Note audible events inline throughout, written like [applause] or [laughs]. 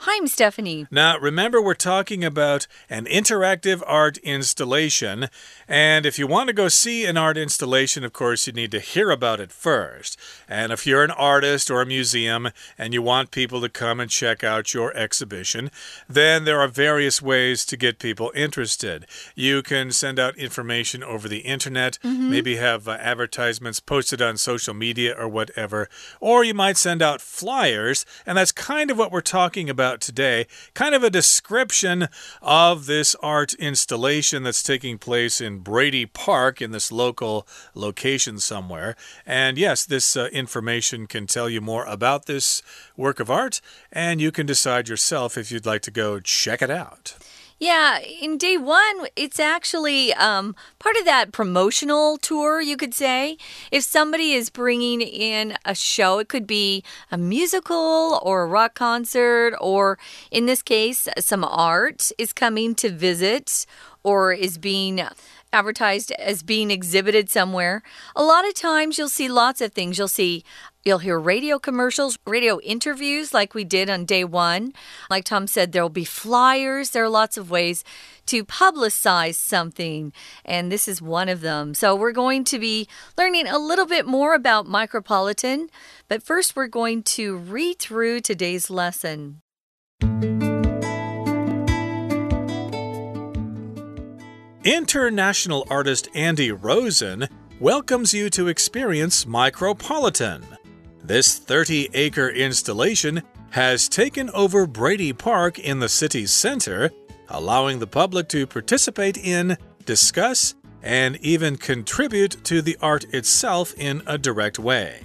Hi, I'm Stephanie. Now, remember, we're talking about an interactive art installation. And if you want to go see an art installation, of course, you need to hear about it first. And if you're an artist or a museum and you want people to come and check out your exhibition, then there are various ways to get people interested. You can send out information over the internet, Mm -hmm. maybe have uh, advertisements posted on social media or whatever. Or you might send out flyers. And that's kind of what we're talking about about today. Kind of a description of this art installation that's taking place in Brady Park in this local location somewhere. And yes, this uh, information can tell you more about this work of art, and you can decide yourself if you'd like to go check it out. Yeah, in day one, it's actually um, part of that promotional tour, you could say. If somebody is bringing in a show, it could be a musical or a rock concert, or in this case, some art is coming to visit or is being advertised as being exhibited somewhere. A lot of times you'll see lots of things. You'll see You'll hear radio commercials, radio interviews like we did on day one. Like Tom said, there'll be flyers. There are lots of ways to publicize something, and this is one of them. So, we're going to be learning a little bit more about Micropolitan, but first, we're going to read through today's lesson. International artist Andy Rosen welcomes you to experience Micropolitan. This 30 acre installation has taken over Brady Park in the city's center, allowing the public to participate in, discuss, and even contribute to the art itself in a direct way.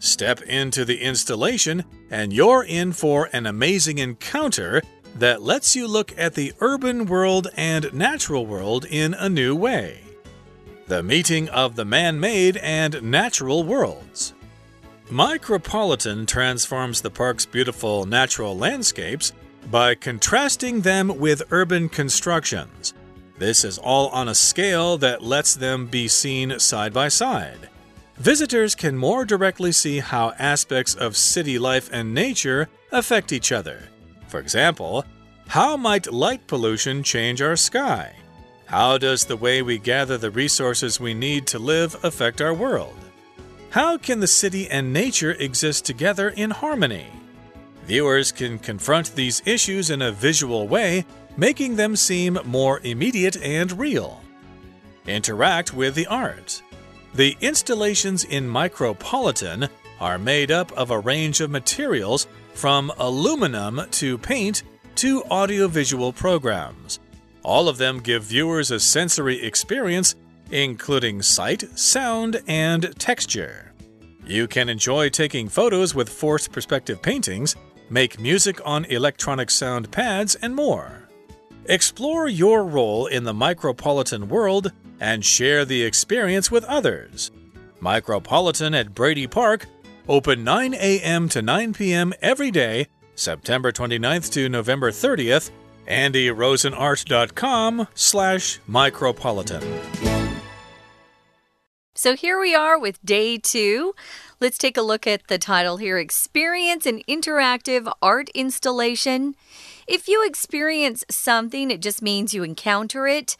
Step into the installation, and you're in for an amazing encounter that lets you look at the urban world and natural world in a new way. The meeting of the man made and natural worlds. Micropolitan transforms the park's beautiful natural landscapes by contrasting them with urban constructions. This is all on a scale that lets them be seen side by side. Visitors can more directly see how aspects of city life and nature affect each other. For example, how might light pollution change our sky? How does the way we gather the resources we need to live affect our world? How can the city and nature exist together in harmony? Viewers can confront these issues in a visual way, making them seem more immediate and real. Interact with the art. The installations in Micropolitan are made up of a range of materials from aluminum to paint to audiovisual programs. All of them give viewers a sensory experience, including sight, sound, and texture. You can enjoy taking photos with forced perspective paintings, make music on electronic sound pads, and more. Explore your role in the micropolitan world and share the experience with others. Micropolitan at Brady Park, open 9 a.m. to 9 p.m. every day, September 29th to November 30th. AndyRosenArt.com slash micropolitan. So here we are with day two. Let's take a look at the title here Experience an Interactive Art Installation. If you experience something, it just means you encounter it,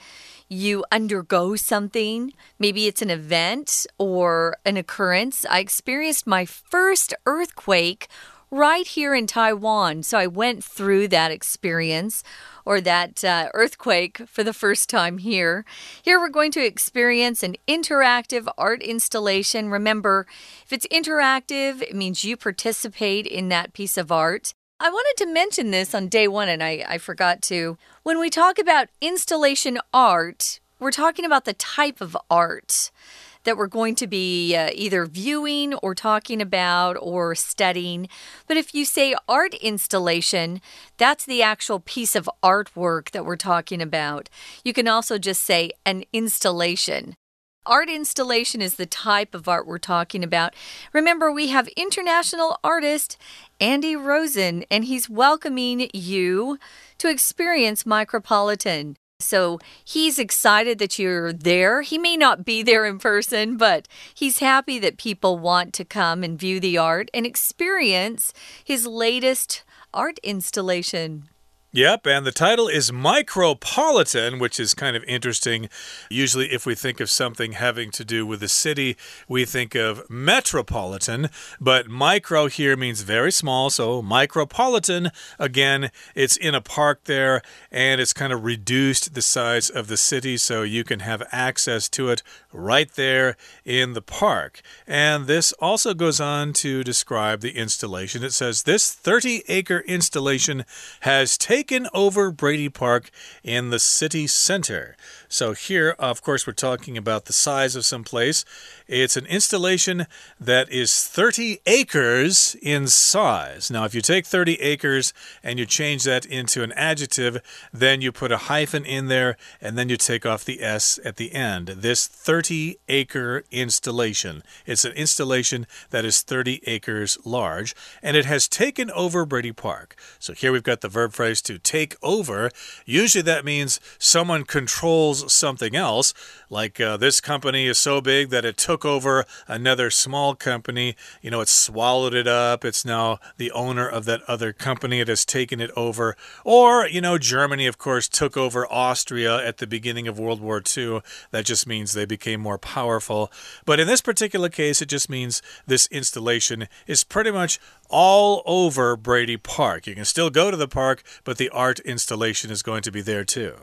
you undergo something. Maybe it's an event or an occurrence. I experienced my first earthquake right here in Taiwan. So I went through that experience or that uh, earthquake for the first time here. Here we're going to experience an interactive art installation. Remember, if it's interactive, it means you participate in that piece of art. I wanted to mention this on day one, and I, I forgot to. When we talk about installation art, we're talking about the type of art that we're going to be uh, either viewing or talking about or studying. But if you say art installation, that's the actual piece of artwork that we're talking about. You can also just say an installation. Art installation is the type of art we're talking about. Remember, we have international artist Andy Rosen, and he's welcoming you to experience Micropolitan. So he's excited that you're there. He may not be there in person, but he's happy that people want to come and view the art and experience his latest art installation. Yep, and the title is Micropolitan, which is kind of interesting. Usually, if we think of something having to do with a city, we think of metropolitan, but micro here means very small, so micropolitan, again, it's in a park there, and it's kind of reduced the size of the city, so you can have access to it right there in the park. And this also goes on to describe the installation. It says this 30 acre installation has taken over Brady Park in the city center. So, here, of course, we're talking about the size of some place. It's an installation that is 30 acres in size. Now, if you take 30 acres and you change that into an adjective, then you put a hyphen in there and then you take off the S at the end. This 30 acre installation. It's an installation that is 30 acres large and it has taken over Brady Park. So, here we've got the verb phrase to take over. Usually that means someone controls something else, like uh, this company is so big that it took over another small company. You know, it swallowed it up. It's now the owner of that other company. It has taken it over. Or, you know, Germany, of course, took over Austria at the beginning of World War II. That just means they became more powerful. But in this particular case, it just means this installation is pretty much all over Brady Park. You can still go to the park, but the art installation is going to be there too.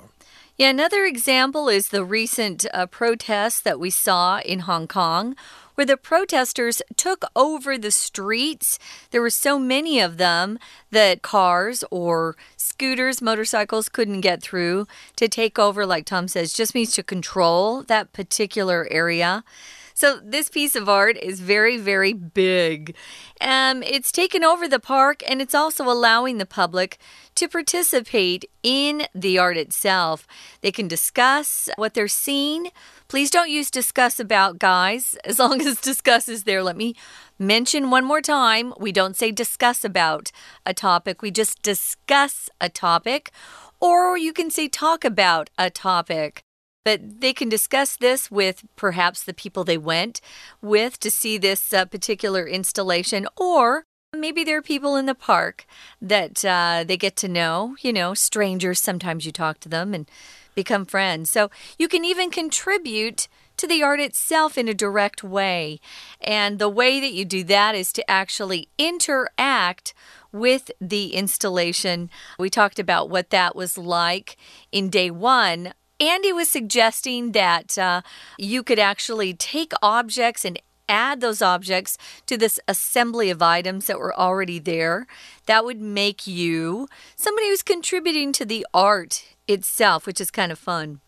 Yeah, another example is the recent uh, protests that we saw in Hong Kong, where the protesters took over the streets. There were so many of them that cars or scooters, motorcycles couldn't get through. To take over, like Tom says, just means to control that particular area. So this piece of art is very, very big. Um, it's taken over the park and it's also allowing the public to participate in the art itself. They can discuss what they're seeing. Please don't use discuss about, guys, [laughs] as long as discuss is there. Let me mention one more time we don't say discuss about a topic, we just discuss a topic. Or you can say talk about a topic. But they can discuss this with perhaps the people they went with to see this uh, particular installation, or maybe there are people in the park that uh, they get to know. You know, strangers, sometimes you talk to them and become friends. So you can even contribute to the art itself in a direct way. And the way that you do that is to actually interact with the installation. We talked about what that was like in day one Andy was suggesting that uh, you could actually take objects and add those objects to this assembly of items that were already there. That would make you somebody who's contributing to the art itself, which is kind of fun.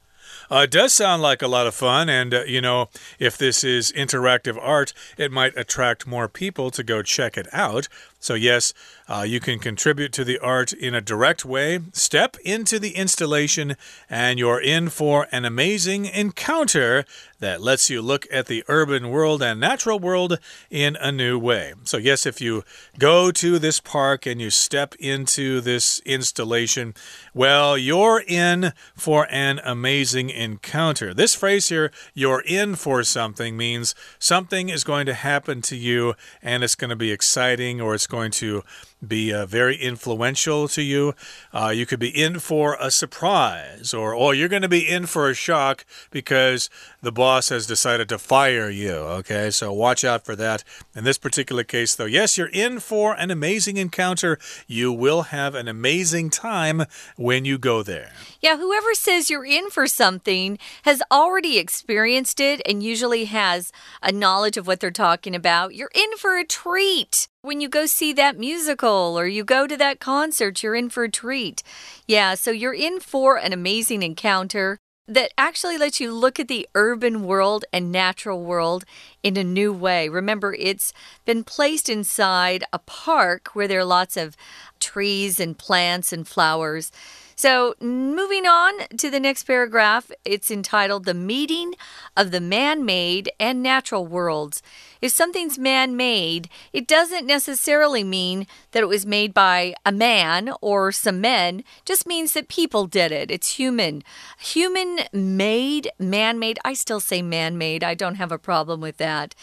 Uh, it does sound like a lot of fun, and uh, you know, if this is interactive art, it might attract more people to go check it out. So, yes, uh, you can contribute to the art in a direct way. Step into the installation, and you're in for an amazing encounter that lets you look at the urban world and natural world in a new way. So, yes, if you go to this park and you step into this installation, well, you're in for an amazing encounter. This phrase here, you're in for something, means something is going to happen to you and it's going to be exciting or it's going to be uh, very influential to you. Uh, you could be in for a surprise, or or you're going to be in for a shock because the boss has decided to fire you. Okay, so watch out for that. In this particular case, though, yes, you're in for an amazing encounter. You will have an amazing time when you go there. Yeah, whoever says you're in for something has already experienced it and usually has a knowledge of what they're talking about. You're in for a treat. When you go see that musical or you go to that concert, you're in for a treat. Yeah, so you're in for an amazing encounter that actually lets you look at the urban world and natural world in a new way. Remember, it's been placed inside a park where there are lots of trees and plants and flowers. So, moving on to the next paragraph, it's entitled The Meeting of the Man Made and Natural Worlds. If something's man made, it doesn't necessarily mean that it was made by a man or some men, just means that people did it. It's human. Human made, man made. I still say man made. I don't have a problem with that.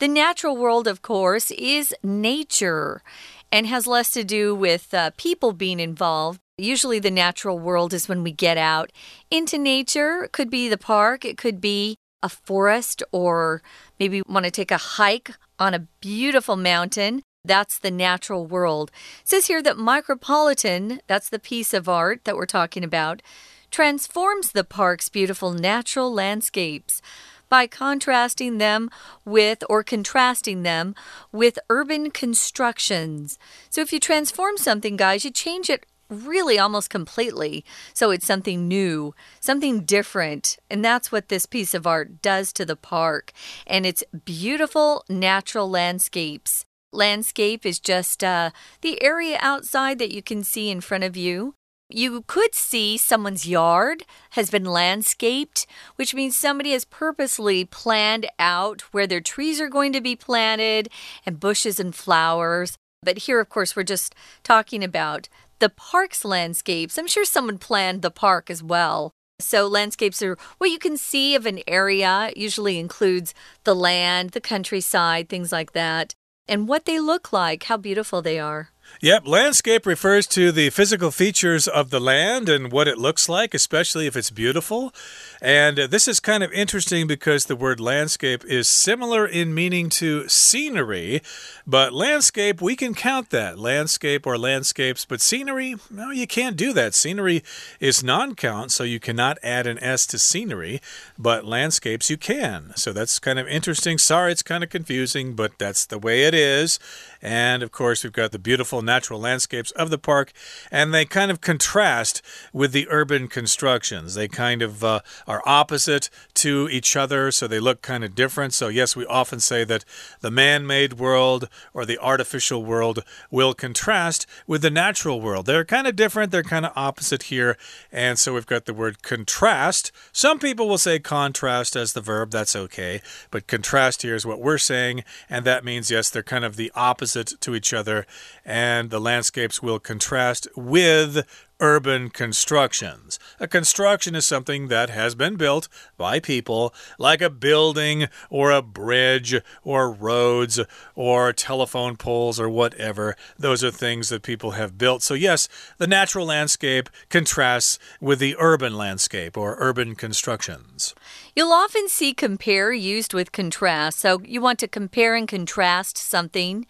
The natural world, of course, is nature and has less to do with uh, people being involved. Usually, the natural world is when we get out into nature. It could be the park, it could be a forest, or maybe want to take a hike on a beautiful mountain. That's the natural world. It says here that Micropolitan, that's the piece of art that we're talking about, transforms the park's beautiful natural landscapes by contrasting them with or contrasting them with urban constructions. So if you transform something, guys, you change it really almost completely. So it's something new, something different. And that's what this piece of art does to the park. And it's beautiful natural landscapes. Landscape is just uh, the area outside that you can see in front of you. You could see someone's yard has been landscaped, which means somebody has purposely planned out where their trees are going to be planted and bushes and flowers. But here, of course, we're just talking about the park's landscapes. I'm sure someone planned the park as well. So, landscapes are what you can see of an area, usually includes the land, the countryside, things like that, and what they look like, how beautiful they are. Yep, landscape refers to the physical features of the land and what it looks like, especially if it's beautiful. And this is kind of interesting because the word landscape is similar in meaning to scenery, but landscape, we can count that landscape or landscapes, but scenery, no, you can't do that. Scenery is non count, so you cannot add an S to scenery, but landscapes you can. So that's kind of interesting. Sorry, it's kind of confusing, but that's the way it is. And of course, we've got the beautiful natural landscapes of the park, and they kind of contrast with the urban constructions. They kind of uh, are opposite to each other, so they look kind of different. So, yes, we often say that the man made world or the artificial world will contrast with the natural world. They're kind of different, they're kind of opposite here. And so we've got the word contrast. Some people will say contrast as the verb, that's okay. But contrast here is what we're saying, and that means, yes, they're kind of the opposite opposite to each other, and the landscapes will contrast with urban constructions. A construction is something that has been built by people, like a building or a bridge or roads or telephone poles or whatever. Those are things that people have built. So, yes, the natural landscape contrasts with the urban landscape or urban constructions. You'll often see compare used with contrast. So, you want to compare and contrast something.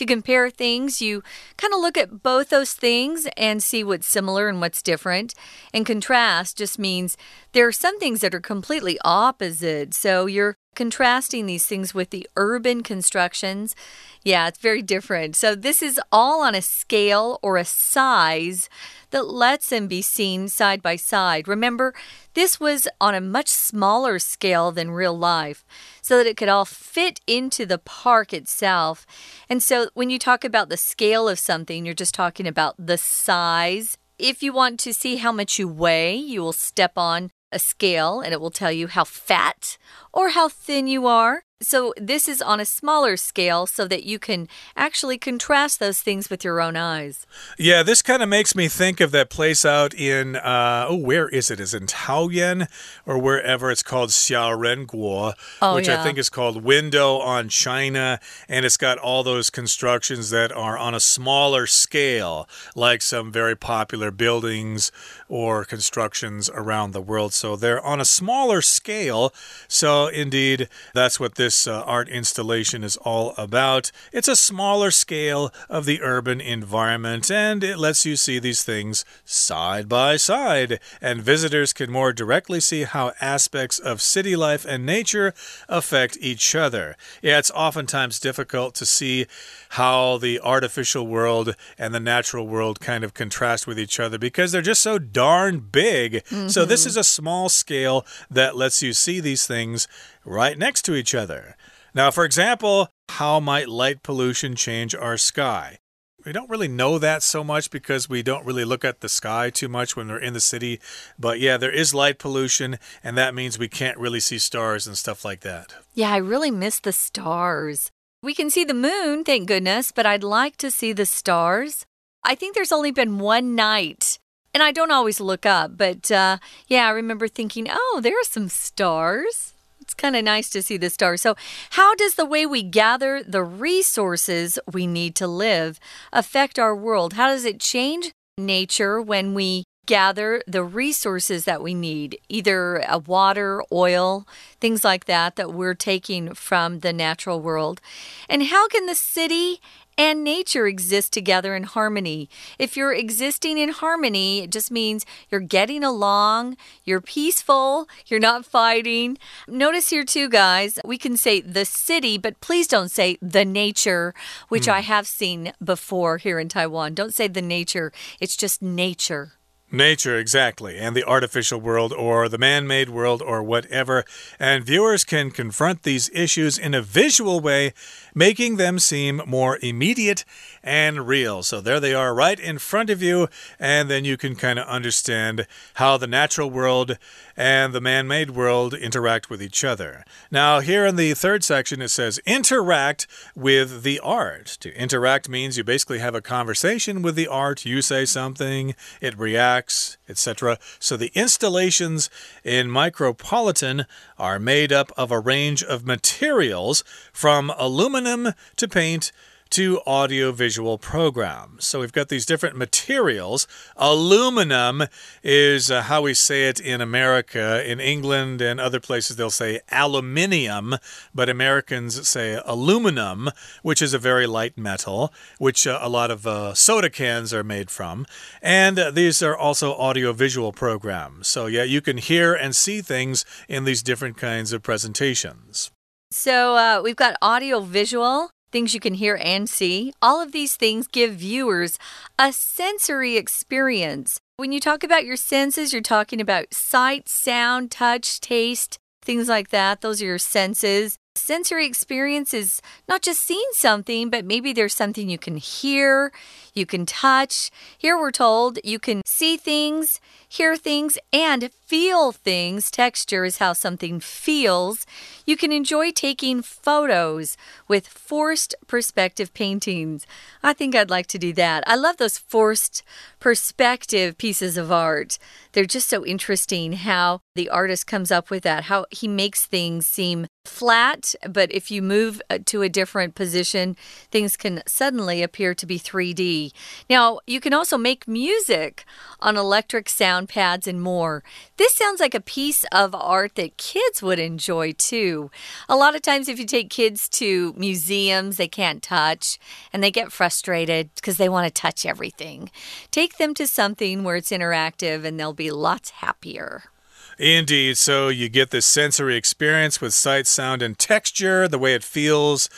You compare things, you kind of look at both those things and see what's similar similar and what's different. And contrast just means there are some things that are completely opposite. So you're contrasting these things with the urban constructions. Yeah, it's very different. So this is all on a scale or a size that lets them be seen side by side. Remember, this was on a much smaller scale than real life so that it could all fit into the park itself. And so when you talk about the scale of something, you're just talking about the size if you want to see how much you weigh, you will step on a scale and it will tell you how fat or how thin you are. So, this is on a smaller scale so that you can actually contrast those things with your own eyes. Yeah, this kind of makes me think of that place out in, uh, oh, where is it? Is it in Taoyuan or wherever? It's called Xiaorenguo, oh, which yeah. I think is called Window on China. And it's got all those constructions that are on a smaller scale, like some very popular buildings or constructions around the world. So, they're on a smaller scale. So, indeed, that's what this this uh, art installation is all about. It's a smaller scale of the urban environment, and it lets you see these things side by side. And visitors can more directly see how aspects of city life and nature affect each other. Yeah, it's oftentimes difficult to see how the artificial world and the natural world kind of contrast with each other because they're just so darn big. Mm -hmm. So, this mm-hmm. is a small scale that lets you see these things right next to each other. Now, for example, how might light pollution change our sky? We don't really know that so much because we don't really look at the sky too much when we're in the city. But yeah, there is light pollution, and that means we can't really see stars and stuff like that. Yeah, I really miss the stars. We can see the moon, thank goodness, but I'd like to see the stars. I think there's only been one night, and I don't always look up, but uh, yeah, I remember thinking, oh, there are some stars it's kind of nice to see the stars. So, how does the way we gather the resources we need to live affect our world? How does it change nature when we gather the resources that we need, either uh, water, oil, things like that, that we're taking from the natural world? And how can the city and nature exist together in harmony. If you're existing in harmony, it just means you're getting along, you're peaceful, you're not fighting. Notice here, too, guys, we can say the city, but please don't say the nature, which mm. I have seen before here in Taiwan. Don't say the nature, it's just nature. Nature, exactly, and the artificial world or the man made world or whatever. And viewers can confront these issues in a visual way, making them seem more immediate and real. So there they are right in front of you, and then you can kind of understand how the natural world and the man made world interact with each other. Now, here in the third section, it says interact with the art. To interact means you basically have a conversation with the art, you say something, it reacts, etc. So the installations in Micropolitan are made up of a range of materials from aluminum to paint to audiovisual programs. So we've got these different materials. Aluminum is uh, how we say it in America. In England and other places, they'll say aluminium, but Americans say aluminum, which is a very light metal, which uh, a lot of uh, soda cans are made from. And uh, these are also audiovisual programs. So, yeah, you can hear and see things in these different kinds of presentations. So, uh, we've got audio visual things you can hear and see. All of these things give viewers a sensory experience. When you talk about your senses, you're talking about sight, sound, touch, taste, things like that. Those are your senses. Sensory experience is not just seeing something, but maybe there's something you can hear, you can touch. Here we're told you can see things, hear things, and feel things. Texture is how something feels. You can enjoy taking photos with forced perspective paintings. I think I'd like to do that. I love those forced perspective pieces of art. They're just so interesting how the artist comes up with that, how he makes things seem flat, but if you move uh, to a different position, things can suddenly appear to be 3D. Now, you can also make music on electric sound pads and more. This sounds like a piece of art that kids would enjoy too. A lot of times, if you take kids to museums, they can't touch and they get frustrated because they want to touch everything. Take them to something where it's interactive and they'll be lots happier. Indeed. So you get this sensory experience with sight, sound, and texture, the way it feels,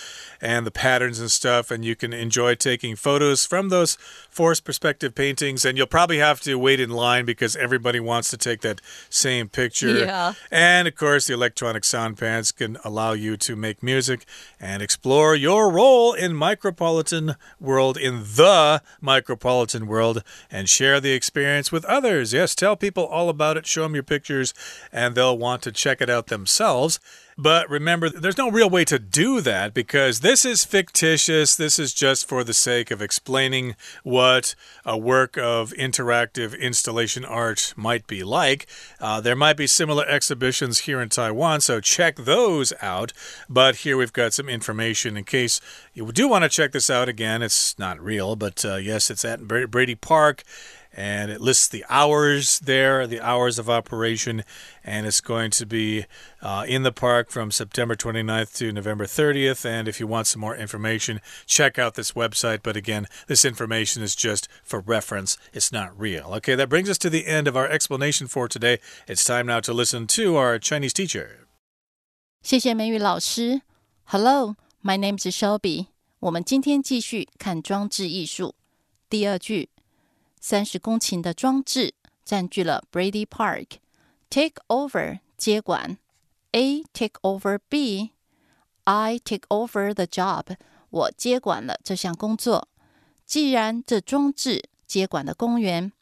and the patterns and stuff. And you can enjoy taking photos from those forced perspective paintings. And you'll probably have to wait in line because everybody wants to take that same picture. Yeah. And of course, the electronic sound pads can allow you to make music and explore your role in micropolitan world, in the micropolitan world, and share the experience with others. Yes, tell people all about it, show them your pictures and they'll want to check it out themselves. But remember, there's no real way to do that because this is fictitious. This is just for the sake of explaining what a work of interactive installation art might be like. Uh, there might be similar exhibitions here in Taiwan, so check those out. But here we've got some information in case you do want to check this out again. It's not real, but uh, yes, it's at Brady Park and it lists the hours there, the hours of operation, and it's going to be uh, in the park from September 29th to November 30th. And if you want some more information, check out this website. But again, this information is just for reference, it's not real. Okay, that brings us to the end of our explanation for today. It's time now to listen to our Chinese teacher. 谢谢美语老师。Hello, my name is Shelby。我们今天继续看装置艺术。第二句 三十公顷的装置占据了 Brady Park。Take over 接管，A take over B，I take over the job，我接管了这项工作。既然这装置接管了公园，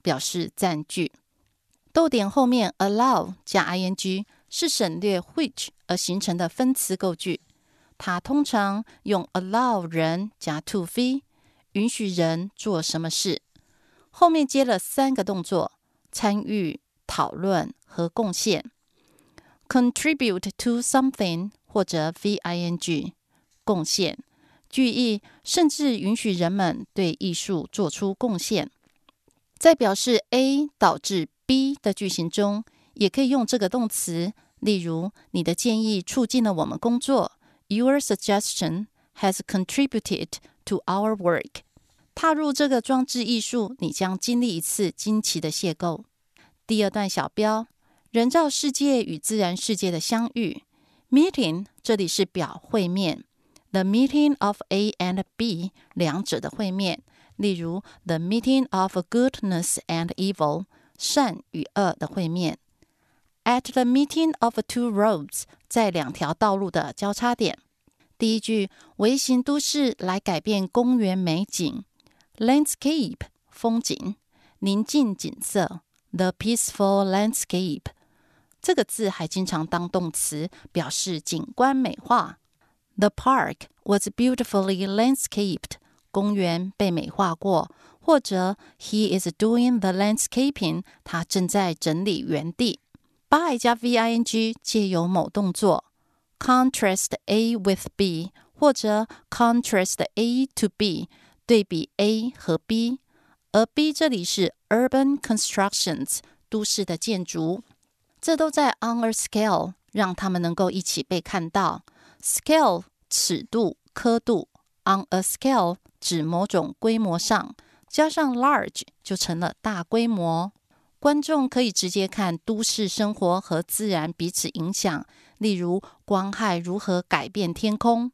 表示占据。逗点后面 allow 加 ing 是省略 which 而形成的分词构句。它通常用 allow 人加 to v，允许人做什么事。后面接了三个动作：参与、讨论和贡献。contribute to something 或者 ving 贡献。句意甚至允许人们对艺术做出贡献。在表示 A 导致 B 的句型中，也可以用这个动词。例如，你的建议促进了我们工作。Your suggestion has contributed to our work。踏入这个装置艺术，你将经历一次惊奇的邂逅。第二段小标：人造世界与自然世界的相遇。Meeting 这里是表会面。The meeting of A and B 两者的会面，例如 The meeting of goodness and evil 善与恶的会面。At the meeting of two roads 在两条道路的交叉点。第一句微型都市来改变公园美景 ，landscape 风景，宁静景色，the peaceful landscape 这个字还经常当动词，表示景观美化。The park was beautifully landscaped. 公园被美化过，或者 He is doing the landscaping. 他正在整理园地。by 加 ving 借由某动作，contrast A with B，或者 contrast A to B， 对比 A 和 B。而 B 这里是 urban constructions，都市的建筑，这都在 on a scale，让他们能够一起被看到。scale 尺度、刻度，on a scale 指某种规模上，加上 large 就成了大规模。观众可以直接看都市生活和自然彼此影响，例如光害如何改变天空。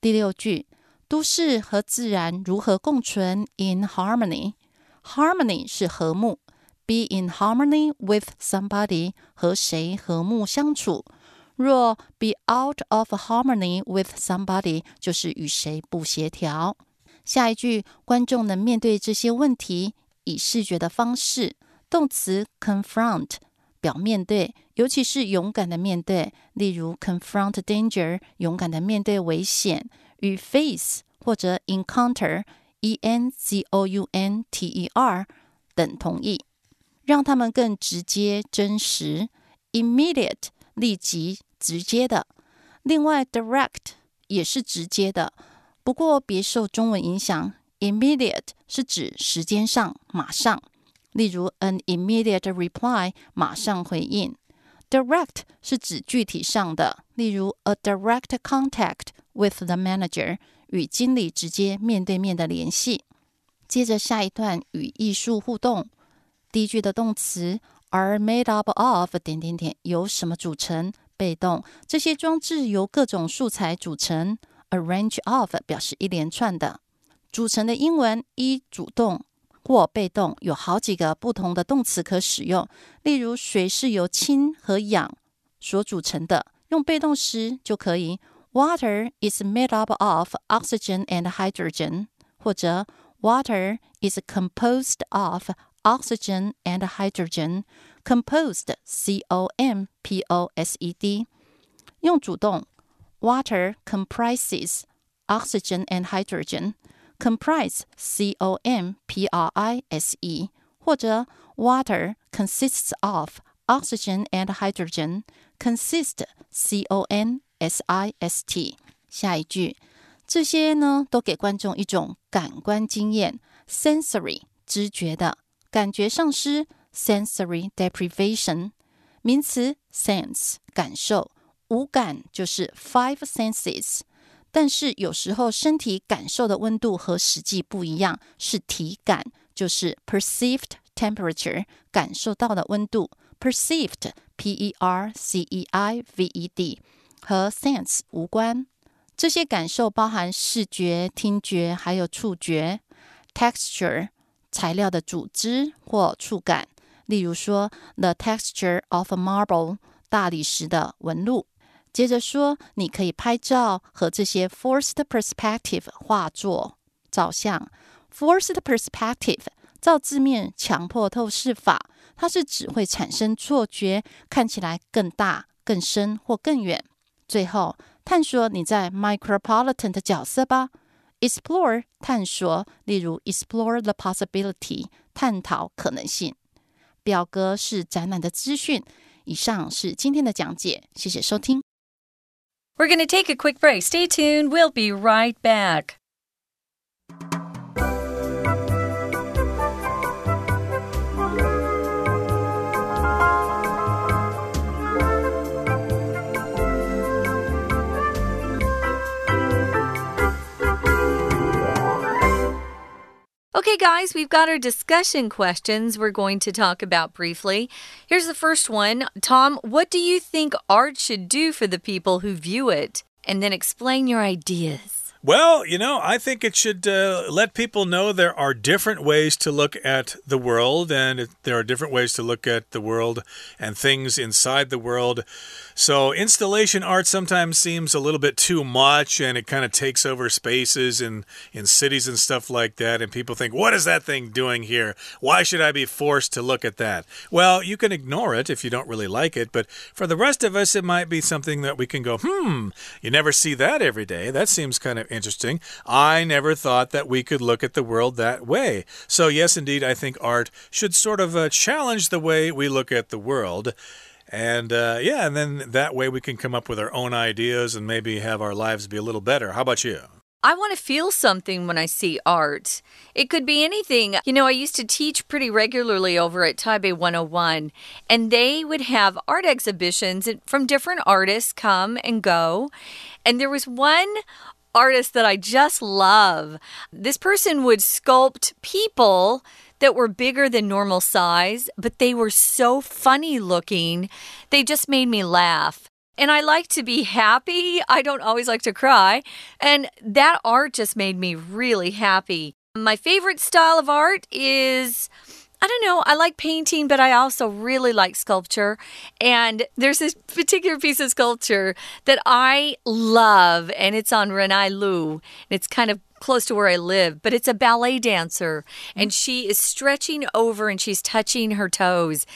第六句，都市和自然如何共存？In harmony，harmony 是和睦。Be in harmony with somebody 和谁和睦相处。若 be out of harmony with somebody，就是与谁不协调。下一句，观众能面对这些问题，以视觉的方式，动词 confront 表面对，尤其是勇敢的面对。例如 confront danger，勇敢的面对危险。与 face 或者 encounter，e n c o u n t e r 等同义，让他们更直接真实。immediate 立即。直接的，另外，direct 也是直接的，不过别受中文影响。Immediate 是指时间上马上，例如 an immediate reply 马上回应。Direct 是指具体上的，例如 a direct contact with the manager 与经理直接面对面的联系。接着下一段与艺术互动，第一句的动词 are made up of 点点点由什么组成？被动，这些装置由各种素材组成。arrange of 表示一连串的组成的英文，一主动或被动，有好几个不同的动词可使用。例如，水是由氢和氧所组成的，用被动时就可以。Water is made up of oxygen and hydrogen，或者 Water is composed of oxygen and hydrogen。composed c o m p o s e d，用主动，water comprises oxygen and hydrogen。comprise c o m p r i s e，或者 water consists of oxygen and hydrogen。consist c o n S i s t。下一句，这些呢都给观众一种感官经验，sensory 知觉的感觉丧失。sensory deprivation，名词 sense 感受，五感就是 five senses。但是有时候身体感受的温度和实际不一样，是体感，就是 perceived temperature 感受到的温度。perceived p e r c e i v e d 和 sense 无关。这些感受包含视觉、听觉还有触觉。texture 材料的组织或触感。例如说，the texture of a marble 大理石的纹路。接着说，你可以拍照和这些 forced perspective 画作照相。Forced perspective，照字面强迫透视法，它是指会产生错觉，看起来更大、更深或更远。最后，探索你在 micropolitan 的角色吧。Explore 探索，例如 explore the possibility 探讨可能性。表格是展览的资讯。以上是今天的讲解，谢谢收听。We're going to take a quick break. Stay tuned. We'll be right back. Okay, guys, we've got our discussion questions we're going to talk about briefly. Here's the first one Tom, what do you think art should do for the people who view it? And then explain your ideas. Well, you know, I think it should uh, let people know there are different ways to look at the world, and there are different ways to look at the world and things inside the world. So, installation art sometimes seems a little bit too much, and it kind of takes over spaces in, in cities and stuff like that. And people think, what is that thing doing here? Why should I be forced to look at that? Well, you can ignore it if you don't really like it, but for the rest of us, it might be something that we can go, hmm, you never see that every day. That seems kind of interesting. I never thought that we could look at the world that way. So, yes, indeed, I think art should sort of uh, challenge the way we look at the world. And uh, yeah, and then that way we can come up with our own ideas and maybe have our lives be a little better. How about you? I want to feel something when I see art. It could be anything. You know, I used to teach pretty regularly over at Taipei 101, and they would have art exhibitions from different artists come and go. And there was one artist that I just love. This person would sculpt people that were bigger than normal size, but they were so funny looking. They just made me laugh. And I like to be happy. I don't always like to cry. And that art just made me really happy. My favorite style of art is I don't know. I like painting, but I also really like sculpture. And there's this particular piece of sculpture that I love, and it's on Renai Lu. It's kind of close to where I live, but it's a ballet dancer, and mm. she is stretching over and she's touching her toes.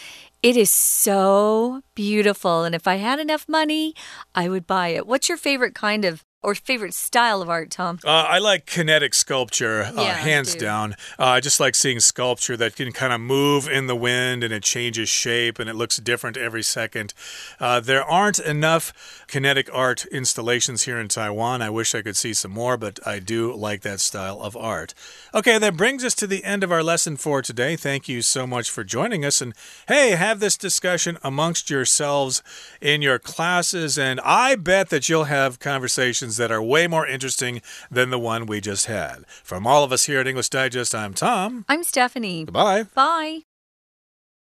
It is so beautiful. And if I had enough money, I would buy it. What's your favorite kind of or favorite style of art, Tom? Uh, I like kinetic sculpture, uh, yeah, hands down. Uh, I just like seeing sculpture that can kind of move in the wind and it changes shape and it looks different every second. Uh, there aren't enough kinetic art installations here in Taiwan. I wish I could see some more, but I do like that style of art. Okay, that brings us to the end of our lesson for today. Thank you so much for joining us. And hey, have this discussion amongst yourselves in your classes, and I bet that you'll have conversations that are way more interesting than the one we just had. From all of us here at English Digest, I'm Tom. I'm Stephanie. Goodbye. Bye.